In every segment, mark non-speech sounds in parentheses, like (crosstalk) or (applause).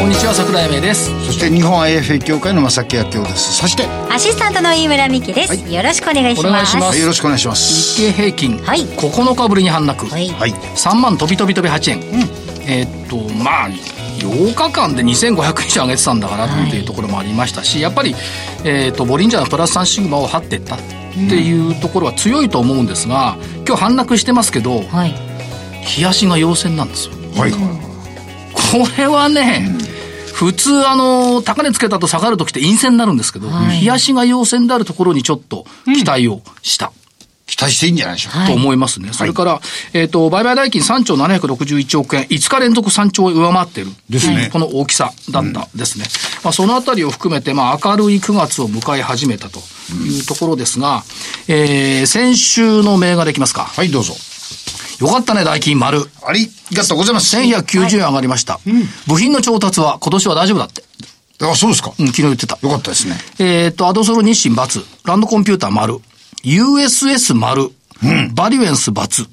こんにちは桜井英明です。そして日本 IFA 協会の正木明夫です。そしてアシスタントの飯村美希です、はい、よろしくお願いします。お願いします。よろしくお願いします。日経平均、はい、9日ぶりに反落、はい、3万飛び飛び飛び8円、うん、えー、っとまあ8日間で2500以上上げてたんだからっていうところもありましたし、はい、やっぱり、えーと、ボリンジャーのプラス3シグマを張っていったっていうところは強いと思うんですが今日反落してますけど、はい、冷やしが陽線なんですよ。はい、これはね、うん、普通あの高値つけたと下がる時って陰線になるんですけど、はい、冷やしが陽線であるところにちょっと期待をした。期待していいんじゃないでしょうか。と思いますね。それから、えっ、と、売買代金3兆761億円、5日連続3兆円上回ってる。ですね。この大きさだったですね。まあ、そのあたりを含めて、まあ、明るい9月を迎え始めたというところですが、えー、先週の銘柄できますか。はい、どうぞ。よかったね、代金丸。ありがとうございます。1190円上がりました。部品の調達は今年は大丈夫だって。あ、そうですか。うん、昨日言ってた。よかったですね。えっ、と、アドソロ日清×、ランドコンピューター丸、USS 丸、うん、バリュエンス×、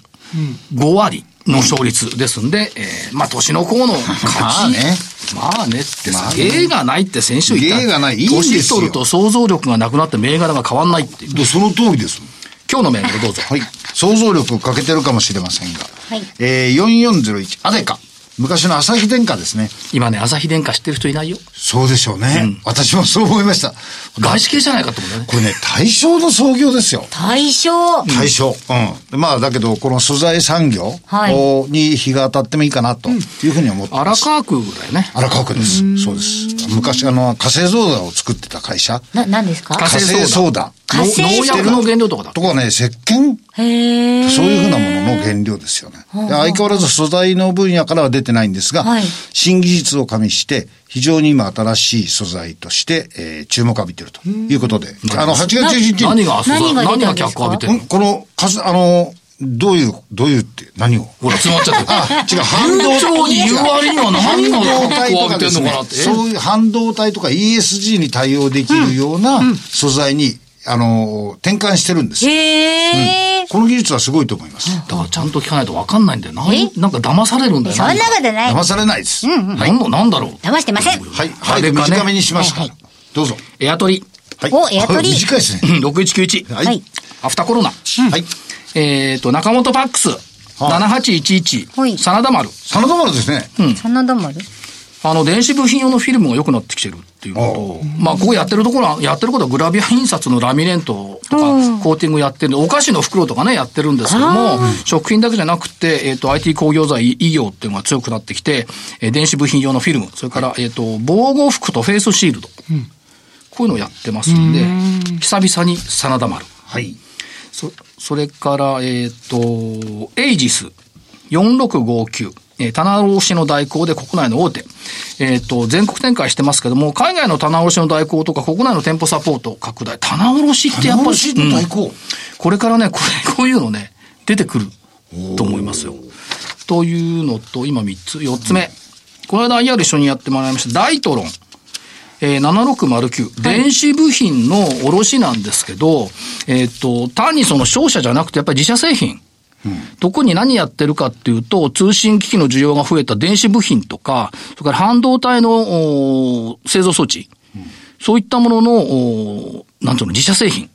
うん、5割の勝率ですんで、えー、まあ、年の功の勝ち。(laughs) まあね。まあねってさ、芸がないって先週言った。芸がない。いい年取ると想像力がなくなって銘柄が変わんないっていう。その通りです。今日の銘柄どうぞ。はい。想像力欠けてるかもしれませんが。はい。えー、4401、アデカ。昔の朝日電化ですね。今ね、朝日電化知ってる人いないよ。そうでしょうね。うん、私もそう思いました。外資系じゃないかと思うね。これね、対象の創業ですよ。対象対象。うん。まあ、だけど、この素材産業に日が当たってもいいかなというふうに思ってます。荒川区だよね。荒川区です。そうです。昔、あの、火星ソーダを作ってた会社。な、何ですか？火星ソーダ。農薬の原料とかだとかね、石鹸。へそういうふうなものの原料ですよね。相変わらず素材の分野からは出てないんですが、はい、新技術を加味して、非常に今新しい素材として、えー、注目を浴びてるということで、あの、8月11日。何が素材何が脚光浴びてるこの、かす、あの、どういう、どういうって、何を？ほら、詰まっちゃってあ、違う、(laughs) 半導体。に言う割には何が脚光浴びてんのかなって。そういう半導体とか ESG に対応できるような素材にあの、転換してるんですよ。へうん、この技術はすごいと思います。だからちゃんと聞かないと分かんないんだよ。なんなんか騙されるんだよ。そんなことない。騙されないです。うんうん、はい、なんだろう。騙してません。はい。はい。短めにしますから。どうぞ。エアトリ。はい。お、エアトリ。短いですね。6191。はい。アフターコロナ。はい。えっと、中本パックス。7811。真田丸。真田丸ですね。うん。真田丸？あの、電子部品用のフィルムが良くなってきてるっていうことまあ、ここやってるところは、やってることはグラビア印刷のラミネントとか、コーティングやってるんで、お菓子の袋とかね、やってるんですけども、食品だけじゃなくて、えっ、ー、と、IT 工業材、医業っていうのが強くなってきて、えー、電子部品用のフィルム、それから、えっ、ー、と、防護服とフェイスシールド。うん、こういうのをやってますんで、ん久々に真田丸。はい。そ、それから、えっ、と、エイジス4659。えー、棚卸しの代行で国内の大手、えっ、ー、と、全国展開してますけども、海外の棚卸しの代行とか国内の店舗サポート拡大、棚卸しってやっぱり、の代行、うん、これからね、これ、こういうのね、出てくると思いますよ。というのと、今3つ、4つ目。うん、この間 IR 一緒にやってもらいました、ダイトロン。えー、7609、電子部品の卸なんですけど、えっ、と、単にその商社じゃなくて、やっぱり自社製品。特に何やってるかっていうと、通信機器の需要が増えた電子部品とか、それから半導体の製造装置、うん、そういったものの、なんていうの、自社製品。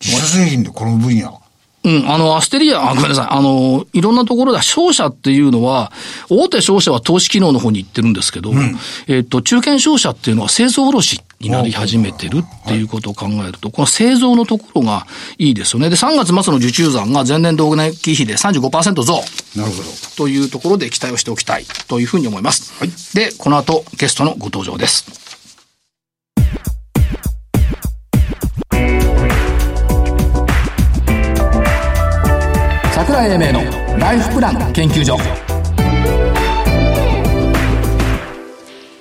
自社製品でこの分野。うん、あの、アステリア、あ、ごめんなさい。あの、いろんなところで、商社っていうのは、大手商社は投資機能の方に行ってるんですけど、うん、えっ、と、中堅商社っていうのは製造卸になり始めてるっていうことを考えると、この製造のところがいいですよね。で、3月末の受注残が前年同年期比で35%増。なるほど。というところで期待をしておきたいというふうに思います。はい、で、この後、ゲストのご登場です。永英明のライフプラン研究所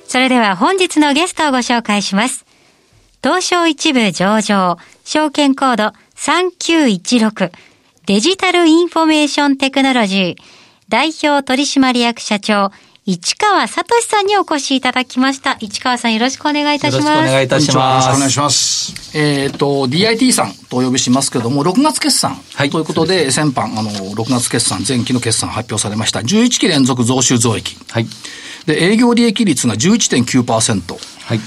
それでは本日のゲストをご紹介します。東証一部上場証券コード3916デジタルインフォメーションテクノロジー代表取締役社長市川聡さんにお越しいただきました。市川さんよろしくお願いいたします。よろしくお願いいたします。よろしくお願いします。えっ、ー、と、DIT さんとお呼びしますけれども、6月決算ということで、はい、先般、あの、6月決算、前期の決算発表されました。11期連続増収増益。はい。で、営業利益率が11.9%。はい。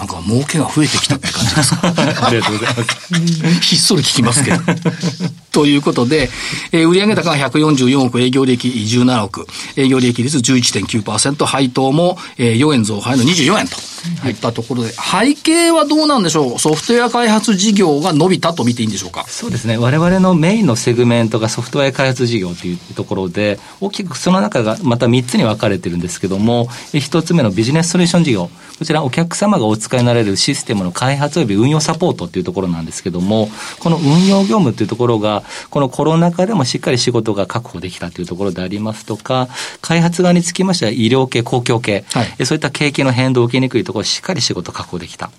なんか儲けが増えてきたって感じですか？(laughs) ありがとうございます。(laughs) ひっそり聞きますけど。(laughs) ということで、えー、売上高が144億、営業利益17億、営業利益率11.9%、配当も、えー、4円増配の24円といったところで、はい、背景はどうなんでしょう？ソフトウェア開発事業が伸びたと見ていいんでしょうか？そうですね。我々のメインのセグメントがソフトウェア開発事業というところで、大きくその中がまた3つに分かれてるんですけども、1つ目のビジネスソリューション事業。こちらお客様がお使いになれるシステムの開発及び運用サポートっていうところなんですけども、この運用業務っていうところが、このコロナ禍でもしっかり仕事が確保できたというところでありますとか、開発側につきましては医療系、公共系、はい、そういった景気の変動を受けにくいところをしっかり仕事確保できた。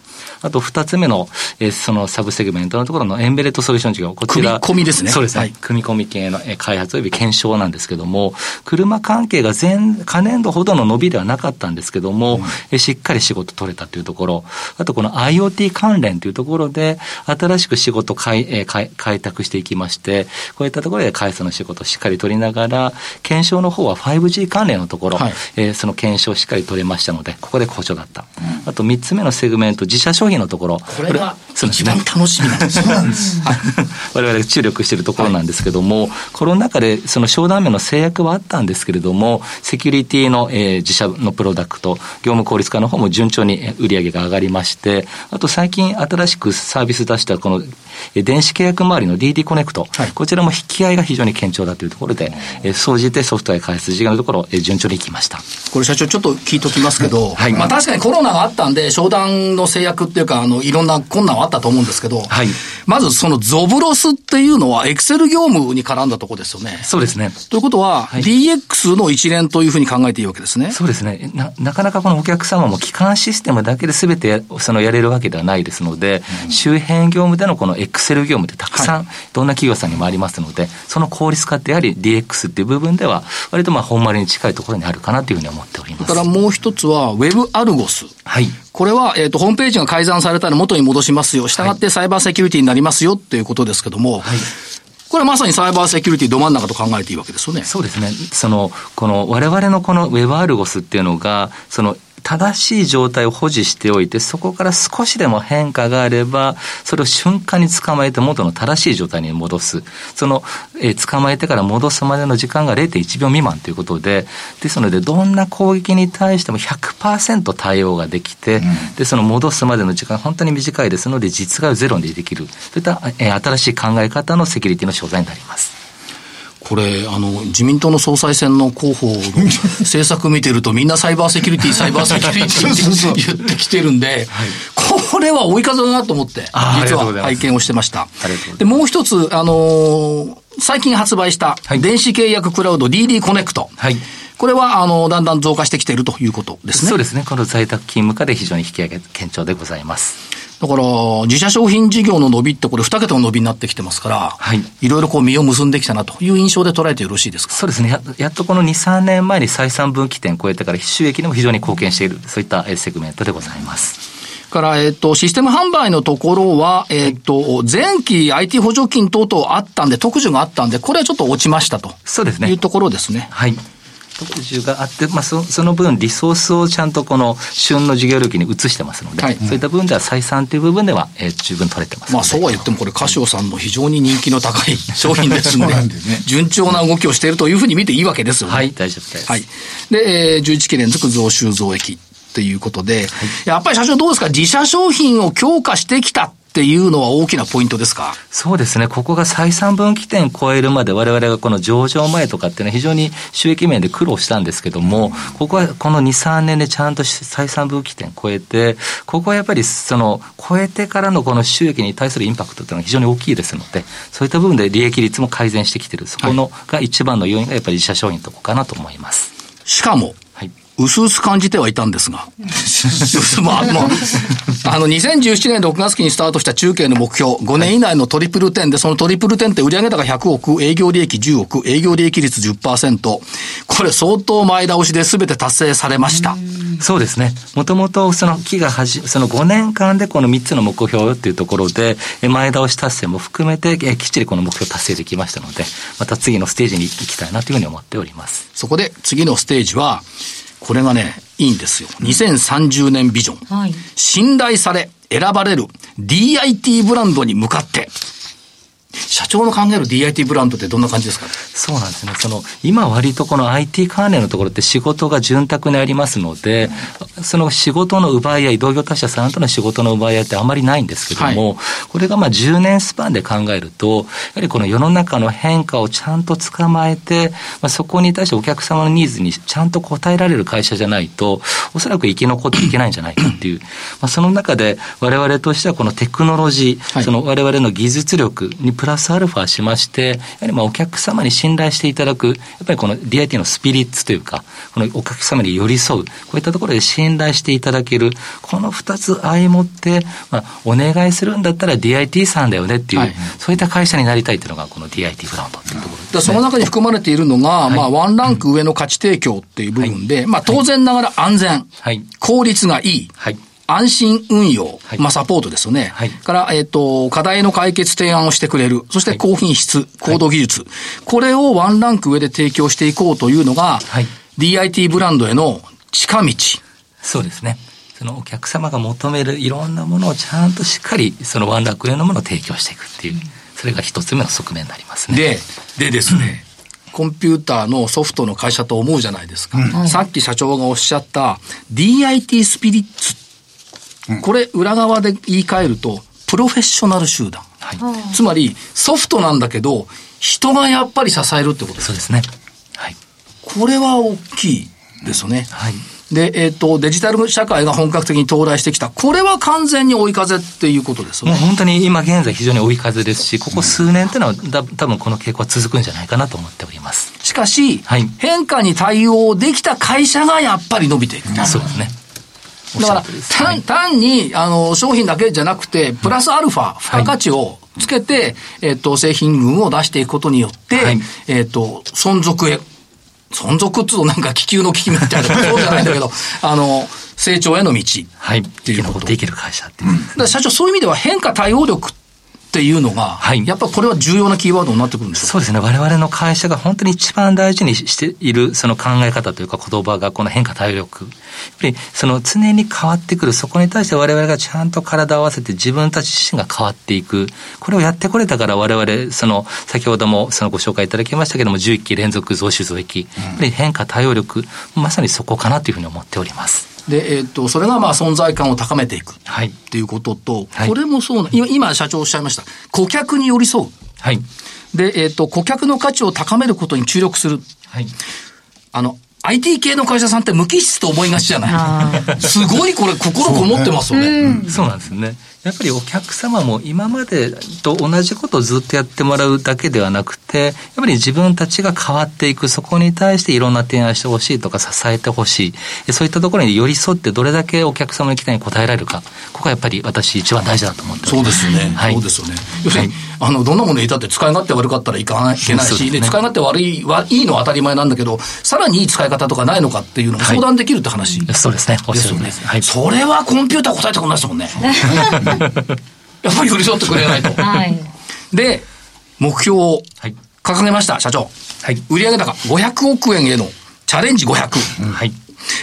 あと二つ目の、えー、そのサブセグメントのところのエンベレットソリューション事業。こちら。組み込みですね。そうですね。はい、組み込み系の開発及び検証なんですけども、車関係が前、可年度ほどの伸びではなかったんですけども、うん、しっかり仕事取れたというところ、あとこの IoT 関連というところで、新しく仕事開,、えー、開開拓していきまして、こういったところで開発の仕事をしっかり取りながら、検証の方は 5G 関連のところ、はい、えー、その検証をしっかり取れましたので、ここで好調だった。うん、あと3つ目のセグメント、自社商品のところ。これが一番楽しみなんです。(laughs) そうなんです。我々注力しているところなんですけども、はい、コロナ禍でその商談面の制約はあったんですけれども、セキュリティの、えー、自社のプロダクト、業務効率化の方も順調に売り上げが上がりまして、あと最近新しくサービス出したこの電子契約周りの DD コネクト、はい、こちらも引き合いが非常に堅調だというところで、えー、総じてソフトウェア開発事業のところ、えー、順調にいきました。これ社長ちょっと聞いときますけど、はい、まあ確かにコロナがあったんで、商談の制約っていうか、あの、いろんな困難はあったと思うんですけど、はい、まずそのゾブロスっていうのはエクセル業務に絡んだところですよね。そうですね。ということは、はい、DX の一連というふうに考えていいわけですね。そうですね。な、なかなかこのお客様も基幹システムだけで全てそのやれるわけではないですので、うん、周辺業務でのこのエクセル業務ってたくさん、どんな企業さんにもありますので、その効率化ってやはり DX っていう部分では、割とまあ本丸に近いところにあるかなというふうに思っております。だからもう一つは、ウェブアルゴス。はい。これは、えっ、ー、と、ホームページが改ざんされたら元に戻しますよ。したがってサイバーセキュリティになりますよっていうことですけども、はい。これはまさにサイバーセキュリティど真ん中と考えていいわけですよね。そうですね。その、この我々のこのウェブアルゴスっていうのが、その正しい状態を保持しておいて、そこから少しでも変化があれば、それを瞬間に捕まえて元の正しい状態に戻す。その、えー、捕まえてから戻すまでの時間が0.1秒未満ということで、ですので、どんな攻撃に対しても100%対応ができて、うん、で、その戻すまでの時間本当に短いですので、実害をゼロにできる。そういった、えー、新しい考え方のセキュリティの商材になります。これ、あの、自民党の総裁選の候補の政策見てると、みんなサイバーセキュリティ、サイバーセキュリティって言ってきてるんで、これは追い風だなと思って、実は拝見をしてました。で、もう一つ、あのー、最近発売した電子契約クラウド DD コネクト。はいこれは、あの、だんだん増加してきているということですね。そうですね。この在宅勤務化で非常に引き上げ、堅調でございます。だから、自社商品事業の伸びってこれ二桁の伸びになってきてますから、はい。いろいろこう実を結んできたなという印象で捉えてよろしいですか？そうですねや。やっとこの2、3年前に採算分岐点を超えてから収益にも非常に貢献している、そういったセグメントでございます。から、えっ、と、システム販売のところは、えっ、と、前期 IT 補助金等々あったんで、特需があったんで、これはちょっと落ちましたと。そうですね。いうところですね。はい。特需があって、まあそ、その分、リソースをちゃんとこの旬の事業領域に移してますので、はい、そういった部分では採算という部分では、えー、十分取れてますまあ、そうは言っても、これ、カシオさんの非常に人気の高い (laughs) 商品ですので、ね、順調な動きをしているというふうに見ていいわけですよね。はい、大丈夫です。はい。で、えー、11期連続増収増益。ということで、はい、やっぱり社長どうですか？自社商品を強化してきたっていうのは大きなポイントですか？そうですね。ここが採算分岐点超えるまで我々がこの上場前とかっていうのは非常に収益面で苦労したんですけども、ここはこの2、3年でちゃんと採算分岐点超えて、ここはやっぱりその超えてからのこの収益に対するインパクトっていうのは非常に大きいですので、そういった部分で利益率も改善してきてる。そこのが一番の要因がやっぱり自社商品とこかなと思います。しかも、はい、うすうす感じてはいたんですが。(laughs) まあ、もう、あの、2017年6月期にスタートした中継の目標、5年以内のトリプル10で、そのトリプル10って売上高100億、営業利益10億、営業利益率10%。これ相当前倒しで全て達成されました。そうですね。もともとその期がはじ、その5年間でこの3つの目標っていうところで、前倒し達成も含めて、きっちりこの目標達成できましたので、また次のステージに行きたいなというふうに思っております。そこで次のステージは、これがね、いいんですよ。2030年ビジョン。はい、信頼され、選ばれる DIT ブランドに向かって、社長の考える DIT ブランドってどんな感じですか？そうなんですね。その、今割とこの IT 関連のところって仕事が潤沢にありますので、その仕事の奪い合い、同業他社さんとの仕事の奪い合いってあまりないんですけども、はい、これがまあ10年スパンで考えると、やはりこの世の中の変化をちゃんと捕まえて、まあ、そこに対してお客様のニーズにちゃんと応えられる会社じゃないと、おそらく生き残っていけないんじゃないかっていう、(coughs) まあ、その中で我々としてはこのテクノロジー、はい、その我々の技術力にプラスアルファしまして、やはりまあお客様に信頼していただく、やっぱりこの DIT のスピリッツというか、このお客様に寄り添う、こういったところで信頼していただける、この二つ相もって、まあ、お願いするんだったら DIT さんだよねっていう、はい、そういった会社になりたいというのが、この DIT ブランドっていうところで、ね、その中に含まれているのが、はい、まあ、ワンランク上の価値提供っていう部分で、はい、まあ、当然ながら安全、はい、効率がいい、はい安心運用、はい、まあ、サポートですよね。はい、から、えっ、ー、と、課題の解決提案をしてくれる。そして高品質、高度技術。これをワンランク上で提供していこうというのが、DIT ブランドへの近道。そうですね。そのお客様が求めるいろんなものをちゃんとしっかり、そのワンランク上のものを提供していくっていう、それが一つ目の側面になりますね。で、でですね、コンピューターのソフトの会社と思うじゃないですか。うん、さっき社長がおっしゃった DIT スピリッツこれ裏側で言い換えると、プロフェッショナル集団。はい、つまり、ソフトなんだけど、人がやっぱり支えるってことですそうですね。はい。これは大きいですよね。はい。で、えっ、ー、と、デジタル社会が本格的に到来してきた。これは完全に追い風っていうことですね。もう本当に今現在非常に追い風ですし、ここ数年っていうのはだ多分この傾向は続くんじゃないかなと思っております。しかし、はい、変化に対応できた会社がやっぱり伸びていく。そうですね。だから、単単に、あの、商品だけじゃなくて、プラスアルファ、付加価値をつけて、はい、えっ、と、製品群を出していくことによって、はい、えっ、と、存続へ、存続っつうとなんか気球の危機みたいな、(laughs) そうじゃないんだけど、あの、成長への道。はい。っていうこと。できる会社っていう。うん、社長、そういう意味では変化対応力っていうのが、はい、やっぱこれは重要なキーワードになってくるんですそうですね。我々の会社が本当に一番大事にしているその考え方というか言葉がこの変化対応力。やっぱりその常に変わってくる、そこに対して我々がちゃんと体を合わせて自分たち自身が変わっていく。これをやってこれたから我々、その先ほどもそのご紹介いただきましたけども、11期連続増収増益。やっぱり変化対応力、まさにそこかなというふうに思っております。で、えっ、ー、と、それがまあ存在感を高めていく。はい。っていうことと、はい、これもそうな、今、今社長おっしゃいました。顧客に寄り添う。はい。で、えっ、ー、と、顧客の価値を高めることに注力する。はい。あの、IT 系の会社さんって無機質と思いがちじゃない？すごいこれ心こもってますよね。そうなんですね。やっぱりお客様も今までと同じことをずっとやってもらうだけではなくて、やっぱり自分たちが変わっていく、そこに対していろんな提案してほしいとか支えてほしい、そういったところに寄り添ってどれだけお客様の期待に応えられるか、ここがやっぱり私一番大事だと思ってそうですね。はい、そうですよね。要するに、はい、あの、どんなものにいたって使い勝手悪かったらいかないけないし、ね、使い勝手悪い、はいいのは当たり前なんだけど、さらにいい使い方とかないのかっていうのを相談できるって話、はい、そうですね。おっしゃるね。はい、それはコンピューター答えてこないですもんね。(laughs) やっぱり寄り添ってくれないと。(laughs) はい、で、目標を掲げました、社長。はい、売上高500億円へのチャレンジ500。うん、はい。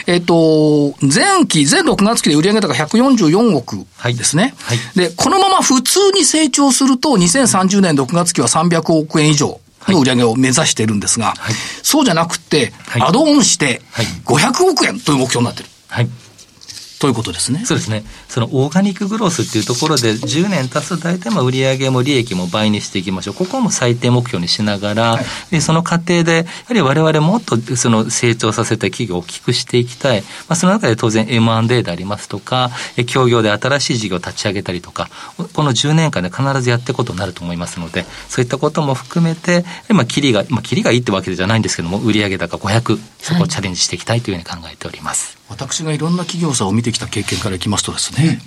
えっ、と、前期、前6月期で売上高144億ですね、はい。はい。で、このまま普通に成長すると、2030年6月期は300億円以上の売上を目指しているんですが、はい、そうじゃなくて、アドオンして500億円という目標になってる。はい。ということですね。そうですね。そのオーガニックグロースっていうところで10年経つと大体まあ売上も利益も倍にしていきましょう。ここも最低目標にしながら、はい、でその過程で、やはり我々もっとその成長させた企業を大きくしていきたい。まあ、その中で当然 M&A でありますとか、協業で新しい事業を立ち上げたりとか、この10年間で必ずやっていくことになると思いますので、そういったことも含めて、まあ、キリが、まあ、キリがいいってわけじゃないんですけども、売上高500、そこをチャレンジしていきたいというふうに考えております。はい、私がいろんな企業さんを見てきた経験からいきますとですね、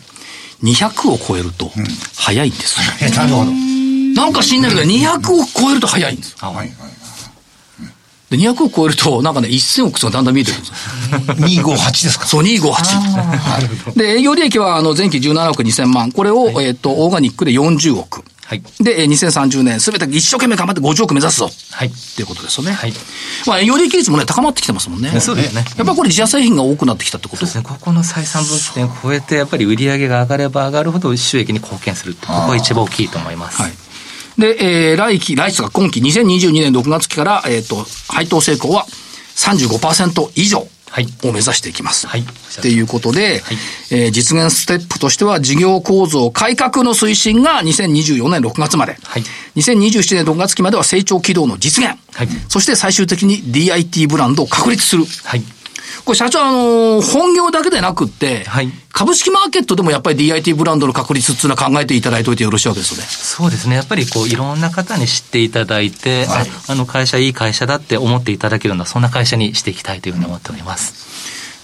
うん、200を超えると早いんです (laughs) よ。なるほど。なんか知んないけど、200を超えると早いんです。はいはいで、200を超えると、なんかね、1000億がだんだん見えてくるんですよ。(laughs) 258ですかそう、258。で、営業利益は、あの、前期17億2000万。これを、はい、えっ、と、オーガニックで40億。はい。で、2030年、すべて一生懸命頑張って50億目指すぞ。はい。っていうことですよね。はい。まあ、営業利益率もね、高まってきてますもんね。(laughs) そうですね。やっぱりこれ自社製品が多くなってきたってことですね。ここの採算分岐点を超えて、やっぱり売り上げが上がれば上がるほど収益に貢献する。ここが一番大きいと思います。はい。で、えー、来期、来期が今期2022年6月期から、えっ、ー、と、配当成功は35%以上。を目指していきます。はい。っていうことで、はい、えー、実現ステップとしては事業構造改革の推進が2024年6月まで、はい、2027年6月期までは成長軌道の実現、はい、そして最終的に DIT ブランドを確立する。はいこれ社長、あの本業だけでなくって、はい、株式マーケットでもやっぱり DIT ブランドの確立っていうのは考えていただいておいてよろしいわけですよね。そうですね。やっぱりこう、いろんな方に知っていただいて、はい、あの会社いい会社だって思っていただけるような、そんな会社にしていきたいというふうに思っております。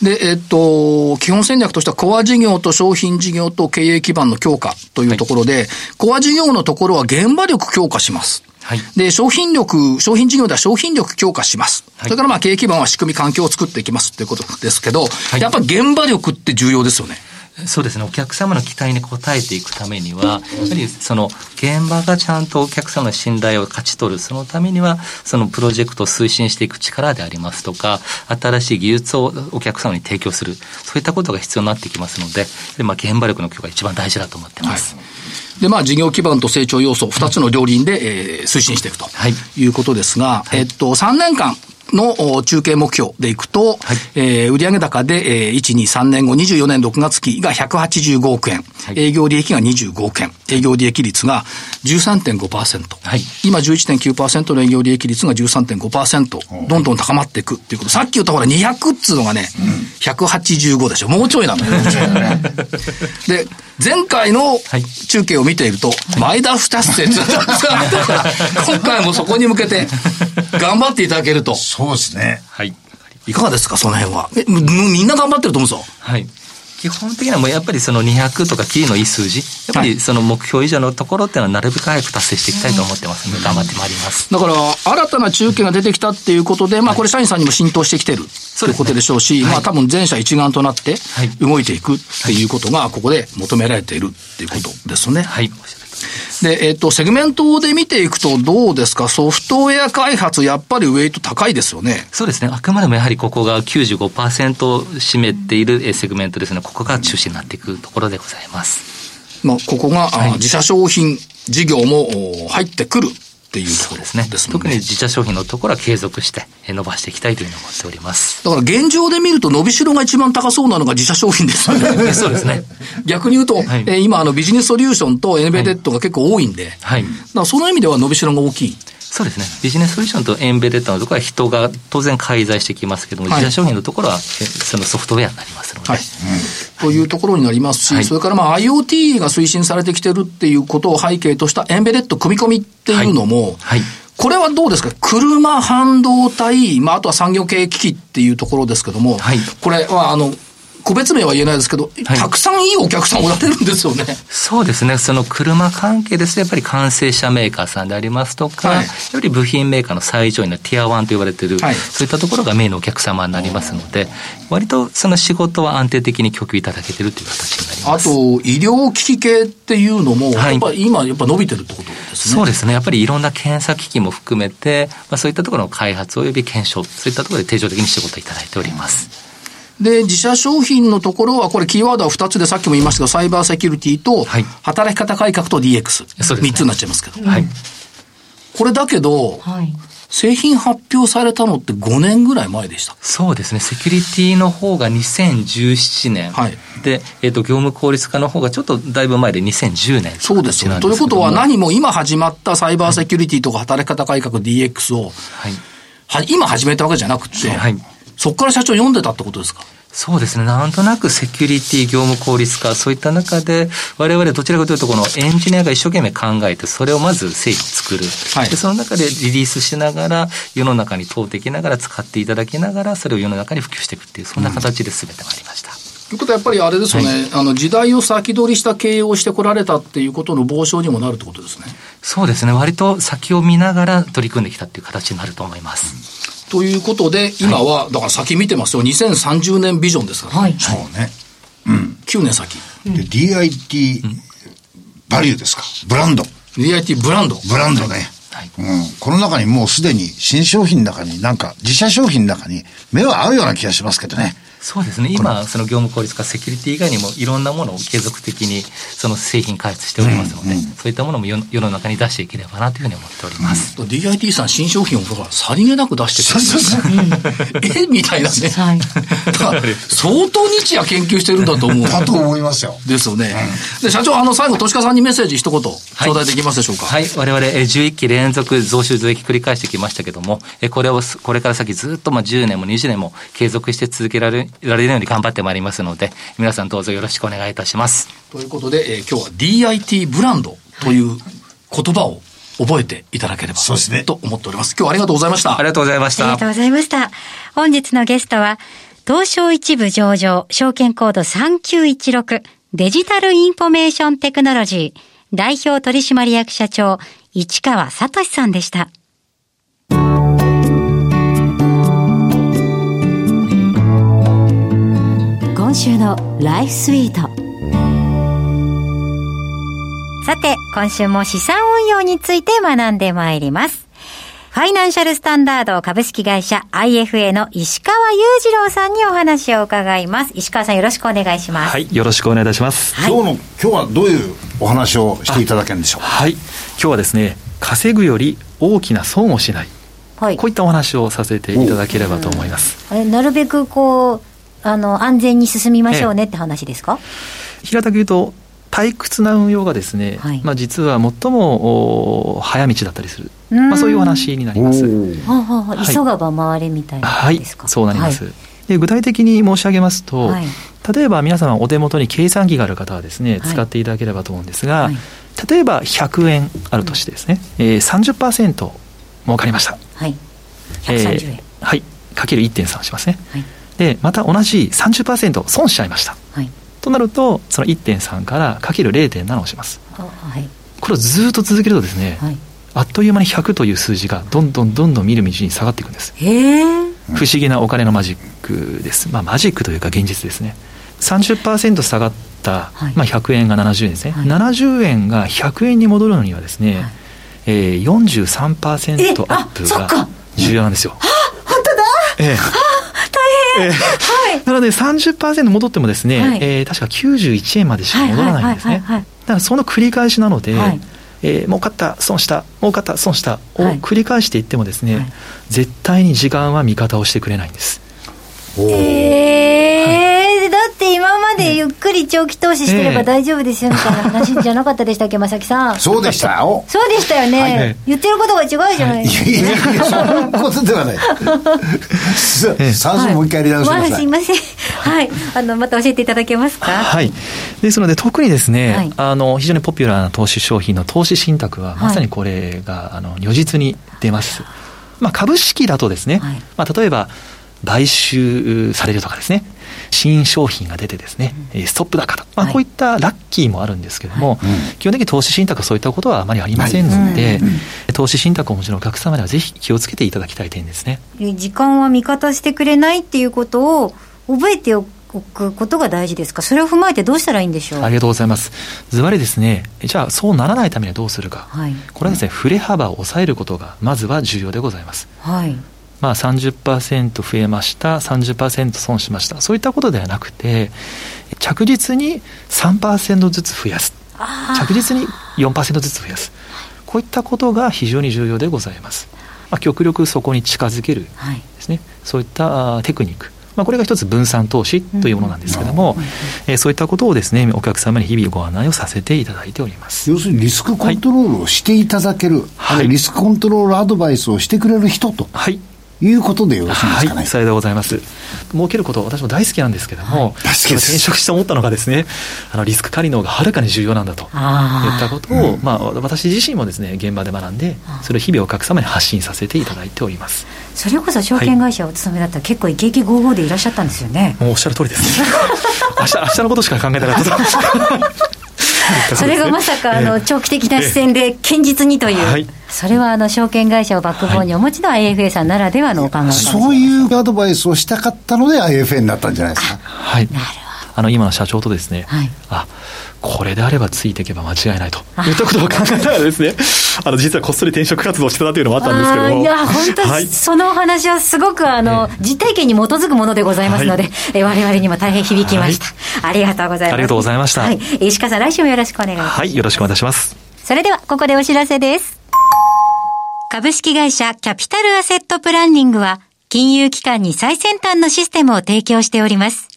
で、えっと、基本戦略としては、コア事業と商品事業と経営基盤の強化というところで、はい、コア事業のところは現場力強化します。はい、で、商品力、商品事業では商品力強化します。はい、それからまあ経営基盤は仕組み環境を作っていきますということですけど、はい、やっぱ現場力って重要ですよね。そうですね。お客様の期待に応えていくためには、やはりその現場がちゃんとお客様の信頼を勝ち取る、そのためには、そのプロジェクトを推進していく力でありますとか、新しい技術をお客様に提供する、そういったことが必要になってきますので、でまあ、現場力の強化が一番大事だと思ってます。はいで、まあ、事業基盤と成長要素、二つの両輪で、えー、推進していくということですが、はい、えっと、3年間、の中継目標でいくと、はい、えー、売上高で、えー、1、2、3年後、24年6月期が185億円、はい、営業利益が25億円、営業利益率が13.5%、はい、今11.9%の営業利益率が13.5%、どんどん高まっていくっていうこと。さっき言ったほら200っつうのがね、うん、185でしょ。もうちょいなのよ。(laughs) で、前回の中継を見ていると、前田不達成って今回もそこに向けて頑張っていただけると。そうですね。はい。いかがですか、その辺は。え、みんな頑張ってると思うんですよ。はい。基本的にはもうやっぱりその200とかキーのいい数字、やっぱりその目標以上のところっていうのはなるべく早く達成していきたいと思ってます。ので、頑張ってまいります。だから、新たな中継が出てきたっていうことで、まあこれ社員さんにも浸透してきてるということでしょうし、まあ多分全社一丸となって動いていくっていうことが、ここで求められているっていうことですね。はい、はいで、えっ、と、セグメントで見ていくとどうですか？ソフトウェア開発、やっぱりウェイト高いですよね。そうですね。あくまでもやはりここが95%を占めているセグメントですね。ここが中心になっていくところでございます。まあ、ここが、はい、自社商品事業も入ってくるっていうところですね。すね特に自社商品のところは継続して伸ばしていきたいというふうに思っております。だから現状で見ると伸びしろが一番高そうなのが自社商品ですよね。(laughs) そうですね。(laughs) 逆に言うと、はい、え今あのビジネスソリューションとエンベデッドが結構多いんで、はい、だからその意味では伸びしろが大きい。そうですね。ビジネスソリューションとエンベデッドのところは人が当然介在してきますけども、自社商品のところはそのソフトウェアになりますので。はい、というところになりますし、はい、それからまあ IoT が推進されてきてるっていうことを背景としたエンベデッド組み込みっていうのも、はい。これはどうですか？車、半導体、まあ、あとは産業経営機器っていうところですけども、はい、これは、あの、個別名は言えないですけど、はい、たくさんいいお客さんおられるんですよね。そうですね。その車関係ですと、やっぱり完成車メーカーさんでありますとか、はい、より部品メーカーの最上位のティア1と言われている、はい、そういったところがメインのお客様になりますので、割とその仕事は安定的に供給いただけてるという形になります。あと、医療機器系っていうのも、やっぱり今、やっぱ伸びてるってことですね。そうですね。やっぱりいろんな検査機器も含めて、まあ、そういったところの開発及び検証、そういったところで定常的に仕事いただいております。で、自社商品のところは、これキーワードは2つでさっきも言いましたけど、サイバーセキュリティと、働き方改革と DX。3つになっちゃいますけど。はい。これだけど、はい、製品発表されたのって5年ぐらい前でした。そうですね。セキュリティの方が2017年。はい。で、えっ、ー、と、業務効率化の方がちょっとだいぶ前で2010年。そうですよ。ということは何も今始まったサイバーセキュリティとか働き方改革 DX を、はい。は今始めたわけじゃなくて、はい。そこから社長読んでたってことですか？そうですね。なんとなくセキュリティ、業務効率化、そういった中で、我々どちらかというと、このエンジニアが一生懸命考えて、それをまず製品作る。はい、で、その中でリリースしながら、世の中に通っていきながら、使っていただきながら、それを世の中に普及していくっていう、そんな形で全てまいりました。ということはやっぱりあれですよね、はい、あの時代を先取りした経営をしてこられたっていうことの防止にもなるってことですね。そうですね。割と先を見ながら取り組んできたっていう形になると思います。うんということで、今は、だから先見てますよ。2030年ビジョンですから。はい。そうね。うん。9年先。で、DIT、バリューですか。ブランド。DIT ブランド。ブランドね。はい、うん、この中にもうすでに新商品の中になんか自社商品の中に目は合うような気がしますけどね。そうですね。今、その業務効率化、セキュリティ以外にもいろんなものを継続的にその製品開発しておりますので、うんうん、そういったものも世の中に出していければなというふうに思っております。うん、DIT さん、新商品をさりげなく出してくる。えみたいなね。(laughs) はい、相当日夜研究してるんだと思う。だと思いますよ。ですよね。うん、で、社長、あの、最後、投資家さんにメッセージ一言、頂戴できますでしょうか？はい、はい、我々、11期連続増収増益繰り返してきましたけども、これを、これから先ずっとまあ10年も20年も継続して続けられられるように頑張ってまいりますので、皆さんどうぞよろしくお願いいたします。ということで、えー、今日は DIT ブランドという言葉を覚えていただければと思っております。今日はありがとうございました。ありがとうございました。ありがとうございました。本日のゲストは、東証一部上場、証券コード3916、デジタルインフォメーションテクノロジー、代表取締役社長、市川聡さんでした。週のライフスイートさて今週も資産運用について学んでまいりますファイナンシャルスタンダード株式会社 IFA の石川裕次郎さんにお話を伺います。石川さんよろしくお願いします。はい、よろしくお願いいたします。はい、今日の、今日はどういうお話をしていただけるんでしょう？はい、今日はですね、稼ぐより大きな損をしない。はい、こういったお話をさせていただければと思います。えなるべくこうあの安全に進みましょうねって話ですか、平たく言うと退屈な運用がですね、はい、まあ、実は最も早道だったりする、まあ、そういうお話になります。ははは急がば回れみたいなですか、はい、そうなります。はい、で具体的に申し上げますと、例えば皆様お手元に計算機がある方はですね、使っていただければと思うんですが、例えば100円あるとしてですね、うん、えー、30%儲かりました。はい。130円。えー、はい。かける1.3しますね。はい。でまた同じ30%損しちゃいました、はい、となるとその1.3からかける0.7をします、はい、これをずっと続けるとですね、はい、あっという間に100という数字がどんどんどんどん見る道に下がっていくんです。不思議なお金のマジックです、まあ、マジックというか現実ですね。30%下がった、はい、まあ、100円が70円ですね、はい、70円が100円に戻るのにはですね、はい。えー、43%アップが重要なんですよ。はあ、本当だ、えええー、はい、なので30%戻ってもですね、はい、えー、確か91円までしか戻らないんですね。だからその繰り返しなので、はい、えー、儲かった損した儲かった損したを繰り返していってもですね、はい、絶対に時間は味方をしてくれないんです。えー。って今までゆっくり長期投資してれば大丈夫ですよみたいな話じゃなかったでしたっけ、(laughs) 正木さん。そうでしたよ。そうでしたよね。はい、言ってることが違うじゃないですか。いやいやいや、そんなことではない。算数もう一回やり直します、はい、まあ、すいません。はい。あの、また教えていただけますか。はい。ですので、特にですね、はい、あの、非常にポピュラーな投資商品の投資信託は、まさにこれが、あの、如実に出ます。まあ、株式だとですね、まあ、例えば、買収されるとかですね、新商品が出てですね、うん、ストップ高と、まあ、こういったラッキーもあるんですけども、はい、基本的に投資信託はそういったことはあまりありませんので、投資信託をお持ちのお客様にはぜひ気をつけていただきたい点ですね。時間は味方してくれないっていうことを覚えておくことが大事ですか、それを踏まえてどうしたらいいんでしょう？ありがとうございます。ずばりですね、じゃあそうならないためにはどうするか、はい、これはですね、振れ幅を抑えることがまずは重要でございます。はいまあ30%増えました、30%損しました、そういったことではなくて、着実に3%ずつ増やす、着実に4%ずつ増やす、こういったことが非常に重要でございます。まあ、極力そこに近づけるですね、はい、そういったテクニック。まあ、これが一つ分散投資というものなんですけれども、うん、えー、そういったことをですねお客様に日々ご案内をさせていただいております。要するにリスクコントロールをしていただける、はい、リスクコントロールアドバイスをしてくれる人と、はい、いうことでよろしいですかね。はい、さようでございます。儲けること、私も大好きなんですけども、はい、転職して思ったのがですね、あのリスク管理の方がはるかに重要なんだといったことを、うん、まあ、私自身もですね、現場で学んで、それを日々お客様に発信させていただいております。それこそ証券会社お勤めだったら、結構イケイケゴーゴーでいらっしゃったんですよね。もうおっしゃる通りです。(laughs) 明日、明日のことしか考えなかった。(laughs) それがまさかあの長期的な視線で堅実にという、はい、それはあの証券会社をバックボーンにお持ちの IFA さんならではのお考えそういうアドバイスをしたかったので IFA になったんじゃないですか。はい、なるほど。あの今の社長とですね、はい、あこれであればついていけば間違いないといったことを考えたらですね、(laughs) あの実はこっそり転職活動してたというのもあったんですけども。いや、(laughs) 本当、はい、そのお話はすごくあの、実体験に基づくものでございますので、はい、え我々にも大変響きました、はい、ありがとうございます。ありがとうございました。はい、石川さん、来週もよろしくお願いします。はい、よろしくお願いします。それでは、ここでお知らせです。株式会社キャピタルアセットプランニングは、金融機関に最先端のシステムを提供しております。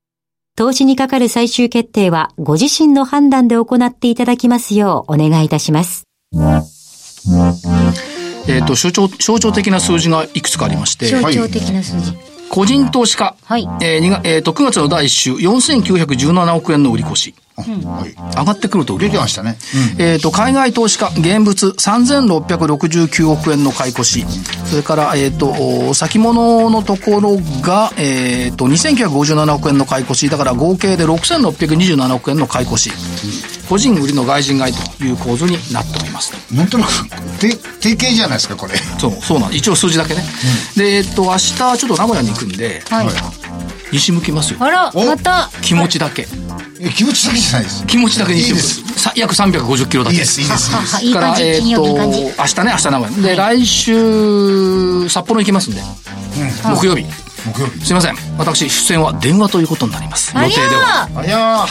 投資にかかる最終決定はご自身の判断で行っていただきますようお願いいたします。えっ、と、象徴、象徴的な数字がいくつかありまして。象徴的な数字。個人投資家。はい。えー、えー、と、9月の第1週、4917億円の売り越し。はい、上がってくると売れてましたね。うん、えっ、ー、と、海外投資家、現物3669億円の買い越し。それから、えっ、ー、と、先物のところが、えっ、ー、と、2957億円の買い越し。だから合計で6627億円の買い越し。個人売りの外人買いという構図になっております。なんとなく、定型じゃないですか、これ。そう、そうなん一応数字だけね。うん、で、えっ、と、明日ちょっと名古屋に行くんで、はい、西向きますよ。あら、また。気持ちだけ。え気持ちだけじゃないです。気持ちだけにしてます。約350キロだけ。いいですいいですいいです。からえっと明日ね明日名古屋。で来週札幌行きますんで。木曜日。木曜日。すいません。私出演は電話ということになります。予定では。ありゃ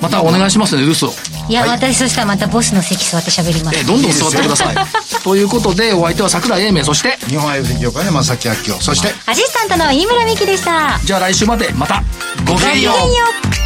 またお願いしますね留守を。いや、私そしたらまたボスの席座って喋ります。えどんどん座ってください。(laughs) ということでお相手は桜井英明そして日本 IF 業界の正木明夫。そしてアシスタントの飯村美樹でした。じゃあ来週までまたごきげんよう